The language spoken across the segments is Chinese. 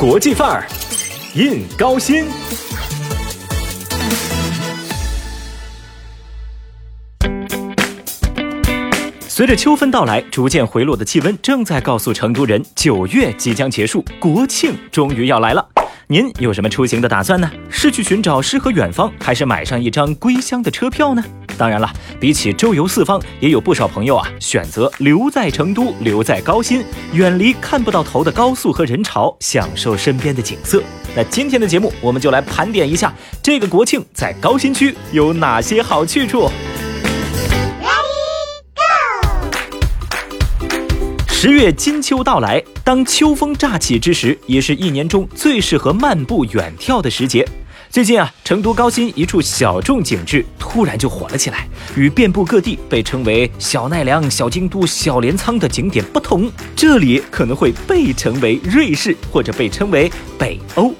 国际范儿，印高新。随着秋分到来，逐渐回落的气温正在告诉成都人，九月即将结束，国庆终于要来了。您有什么出行的打算呢？是去寻找诗和远方，还是买上一张归乡的车票呢？当然了，比起周游四方，也有不少朋友啊选择留在成都，留在高新，远离看不到头的高速和人潮，享受身边的景色。那今天的节目，我们就来盘点一下这个国庆在高新区有哪些好去处。十月金秋到来，当秋风乍起之时，也是一年中最适合漫步远眺的时节。最近啊，成都高新一处小众景致突然就火了起来，与遍布各地被称为小奈良、小京都、小镰仓的景点不同，这里可能会被称为瑞士，或者被称为北欧。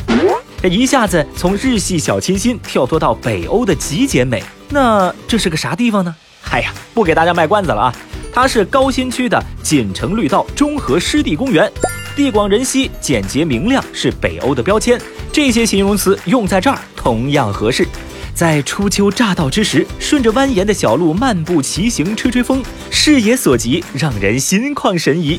这一下子从日系小清新跳脱到北欧的极简美，那这是个啥地方呢？哎呀，不给大家卖关子了啊！它是高新区的锦城绿道中和湿地公园，地广人稀、简洁明亮是北欧的标签，这些形容词用在这儿同样合适。在初秋乍到之时，顺着蜿蜒的小路漫步骑行、吹吹风，视野所及，让人心旷神怡。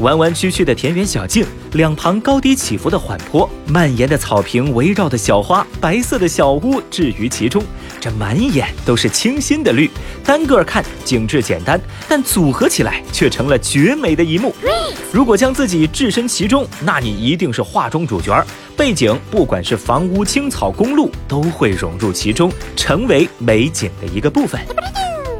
弯弯曲曲的田园小径，两旁高低起伏的缓坡，蔓延的草坪围绕的小花，白色的小屋置于其中，这满眼都是清新的绿。单个看景致简单，但组合起来却成了绝美的一幕。如果将自己置身其中，那你一定是画中主角儿。背景不管是房屋、青草、公路，都会融入其中，成为美景的一个部分。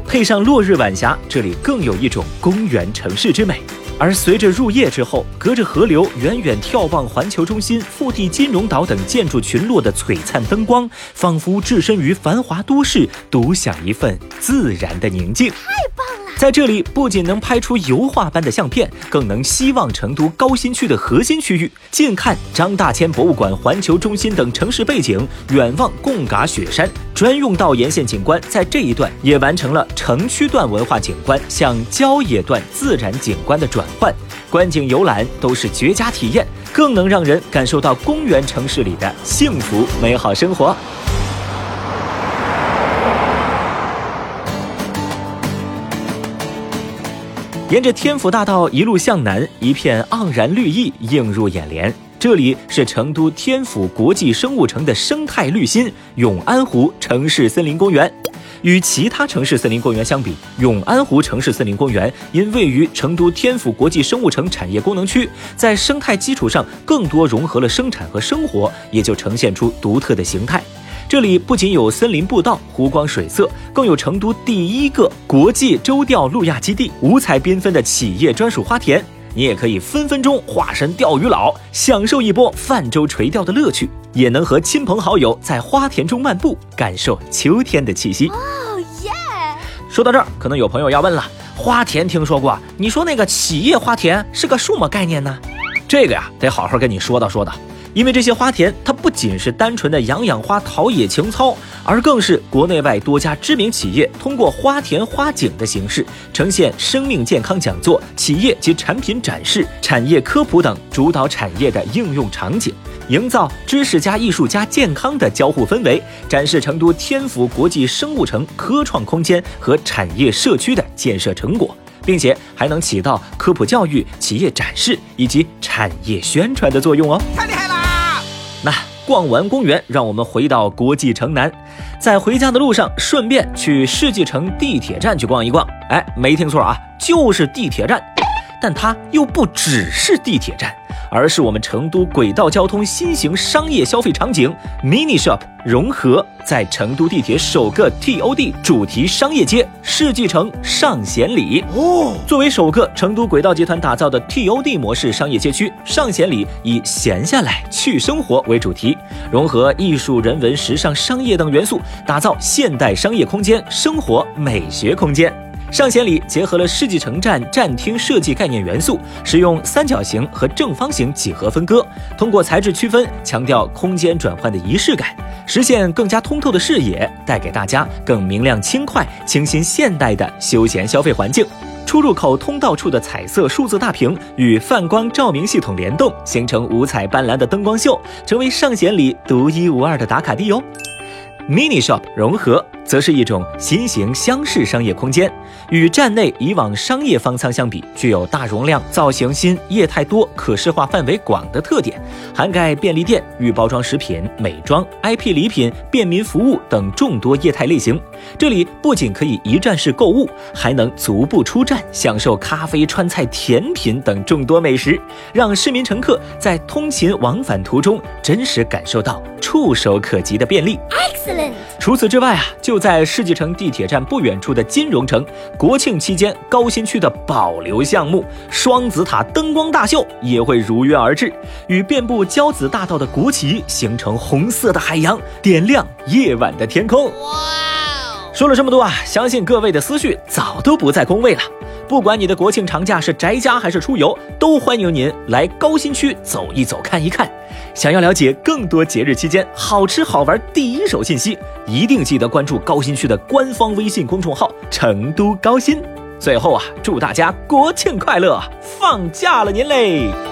配上落日晚霞，这里更有一种公园城市之美。而随着入夜之后，隔着河流远远眺望环球中心、腹地金融岛等建筑群落的璀璨灯光，仿佛置身于繁华都市，独享一份自然的宁静。太棒了！在这里不仅能拍出油画般的相片，更能希望成都高新区的核心区域，近看张大千博物馆、环球中心等城市背景，远望贡嘎雪山。专用道沿线景观在这一段也完成了城区段文化景观向郊野段自然景观的转换，观景游览都是绝佳体验，更能让人感受到公园城市里的幸福美好生活。沿着天府大道一路向南，一片盎然绿意映入眼帘。这里是成都天府国际生物城的生态绿心永安湖城市森林公园。与其他城市森林公园相比，永安湖城市森林公园因位于成都天府国际生物城产业功能区，在生态基础上更多融合了生产和生活，也就呈现出独特的形态。这里不仅有森林步道、湖光水色，更有成都第一个国际舟钓路亚基地、五彩缤纷的企业专属花田。你也可以分分钟化身钓鱼佬，享受一波泛舟垂钓的乐趣，也能和亲朋好友在花田中漫步，感受秋天的气息。哦耶！说到这儿，可能有朋友要问了：花田听说过，你说那个企业花田是个什么概念呢？这个呀，得好好跟你说道说道。因为这些花田，它不仅是单纯的养养花、陶冶情操，而更是国内外多家知名企业通过花田花景的形式，呈现生命健康讲座、企业及产品展示、产业科普等主导产业的应用场景，营造知识加艺术加健康的交互氛围，展示成都天府国际生物城科创空间和产业社区的建设成果。并且还能起到科普教育、企业展示以及产业宣传的作用哦！那逛完公园，让我们回到国际城南，在回家的路上顺便去世纪城地铁站去逛一逛。哎，没听错啊，就是地铁站，但它又不只是地铁站。而是我们成都轨道交通新型商业消费场景 Mini Shop 融合在成都地铁首个 TOD 主题商业街世纪城上贤里哦。作为首个成都轨道集团打造的 TOD 模式商业街区，上贤里以闲下来去生活为主题，融合艺术、人文、时尚、商业等元素，打造现代商业空间、生活美学空间。上贤里结合了世纪城站站厅设计概念元素，使用三角形和正方形几何分割，通过材质区分，强调空间转换的仪式感，实现更加通透的视野，带给大家更明亮、轻快、清新、现代的休闲消费环境。出入口通道处的彩色数字大屏与泛光照明系统联动，形成五彩斑斓的灯光秀，成为上弦里独一无二的打卡地哦。Mini Shop 融合。则是一种新型厢式商业空间，与站内以往商业方舱相比，具有大容量、造型新、业态多、可视化范围广的特点，涵盖便利店、预包装食品、美妆、IP 礼品、便民服务等众多业态类型。这里不仅可以一站式购物，还能足不出站享受咖啡、川菜、甜品等众多美食，让市民乘客在通勤往返途中真实感受到触手可及的便利。Excellent。除此之外啊，就在世纪城地铁站不远处的金融城，国庆期间高新区的保留项目双子塔灯光大秀也会如约而至，与遍布交子大道的国旗形成红色的海洋，点亮夜晚的天空。哇！说了这么多啊，相信各位的思绪早都不在工位了。不管你的国庆长假是宅家还是出游，都欢迎您来高新区走一走、看一看。想要了解更多节日期间好吃好玩第一手信息，一定记得关注高新区的官方微信公众号“成都高新”。最后啊，祝大家国庆快乐，放假了您嘞！